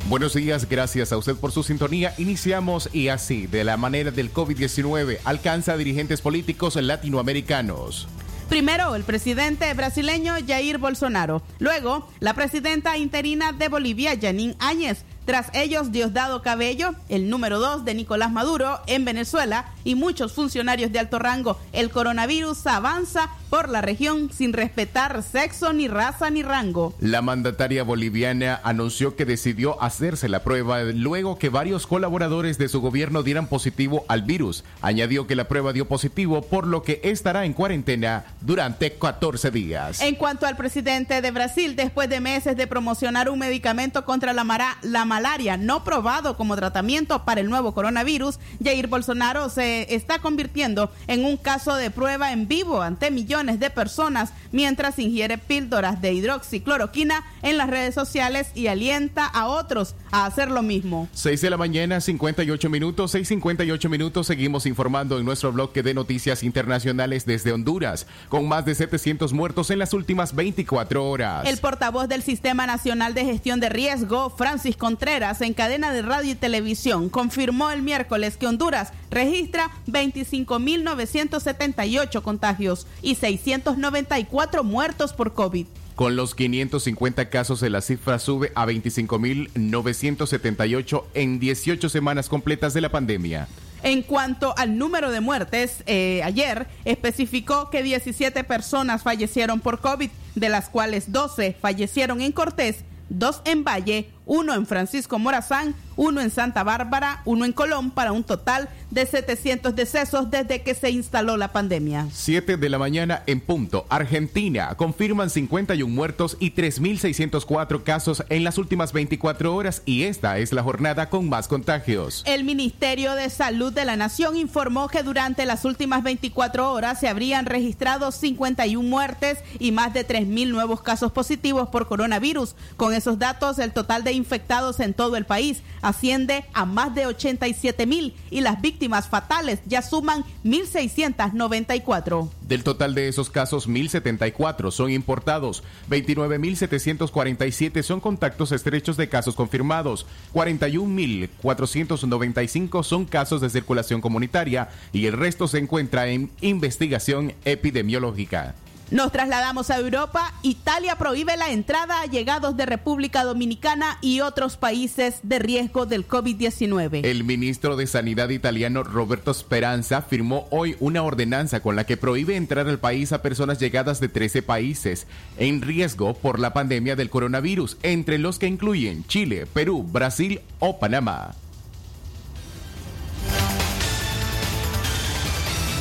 Buenos días, gracias a usted por su sintonía. Iniciamos y así, de la manera del COVID-19, alcanza a dirigentes políticos latinoamericanos. Primero, el presidente brasileño Jair Bolsonaro. Luego, la presidenta interina de Bolivia, Janine Áñez. Tras ellos, Diosdado Cabello, el número dos de Nicolás Maduro en Venezuela y muchos funcionarios de alto rango. El coronavirus avanza por la región sin respetar sexo, ni raza, ni rango. La mandataria boliviana anunció que decidió hacerse la prueba luego que varios colaboradores de su gobierno dieran positivo al virus. Añadió que la prueba dio positivo, por lo que estará en cuarentena durante 14 días. En cuanto al presidente de Brasil, después de meses de promocionar un medicamento contra la, mara- la malaria no probado como tratamiento para el nuevo coronavirus, Jair Bolsonaro se se está convirtiendo en un caso de prueba en vivo ante millones de personas mientras ingiere píldoras de hidroxicloroquina en las redes sociales y alienta a otros a hacer lo mismo. 6 de la mañana, 58 minutos, 6:58 minutos. Seguimos informando en nuestro bloque de noticias internacionales desde Honduras, con más de 700 muertos en las últimas 24 horas. El portavoz del Sistema Nacional de Gestión de Riesgo, Francis Contreras, en cadena de radio y televisión, confirmó el miércoles que Honduras registra 25.978 contagios y 694 muertos por COVID. Con los 550 casos, la cifra sube a 25.978 en 18 semanas completas de la pandemia. En cuanto al número de muertes, eh, ayer especificó que 17 personas fallecieron por COVID, de las cuales 12 fallecieron en Cortés, 2 en Valle, uno en Francisco Morazán, uno en Santa Bárbara, uno en Colón, para un total de 700 decesos desde que se instaló la pandemia. 7 de la mañana en punto. Argentina confirman 51 muertos y 3.604 casos en las últimas 24 horas y esta es la jornada con más contagios. El Ministerio de Salud de la Nación informó que durante las últimas 24 horas se habrían registrado 51 muertes y más de 3.000 nuevos casos positivos por coronavirus. Con esos datos, el total de infectados en todo el país asciende a más de 87 mil y las víctimas fatales ya suman 1.694. Del total de esos casos, 1.074 son importados, 29.747 son contactos estrechos de casos confirmados, 41.495 son casos de circulación comunitaria y el resto se encuentra en investigación epidemiológica. Nos trasladamos a Europa. Italia prohíbe la entrada a llegados de República Dominicana y otros países de riesgo del COVID-19. El ministro de Sanidad italiano Roberto Speranza firmó hoy una ordenanza con la que prohíbe entrar al país a personas llegadas de 13 países en riesgo por la pandemia del coronavirus, entre los que incluyen Chile, Perú, Brasil o Panamá.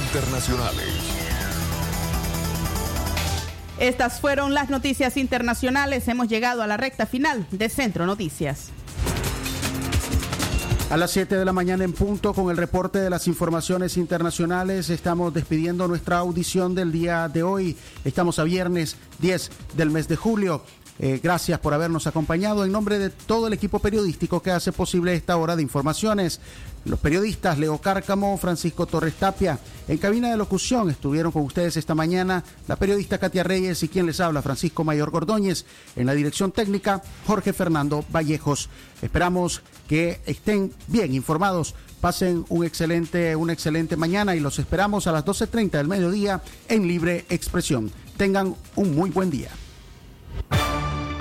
Internacionales. Estas fueron las noticias internacionales. Hemos llegado a la recta final de Centro Noticias. A las 7 de la mañana en punto con el reporte de las informaciones internacionales estamos despidiendo nuestra audición del día de hoy. Estamos a viernes 10 del mes de julio. Eh, gracias por habernos acompañado en nombre de todo el equipo periodístico que hace posible esta hora de informaciones. Los periodistas Leo Cárcamo, Francisco Torres Tapia. En cabina de locución estuvieron con ustedes esta mañana la periodista Katia Reyes y quien les habla, Francisco Mayor Gordóñez. En la dirección técnica, Jorge Fernando Vallejos. Esperamos que estén bien informados. Pasen un excelente, una excelente mañana y los esperamos a las 12.30 del mediodía en Libre Expresión. Tengan un muy buen día.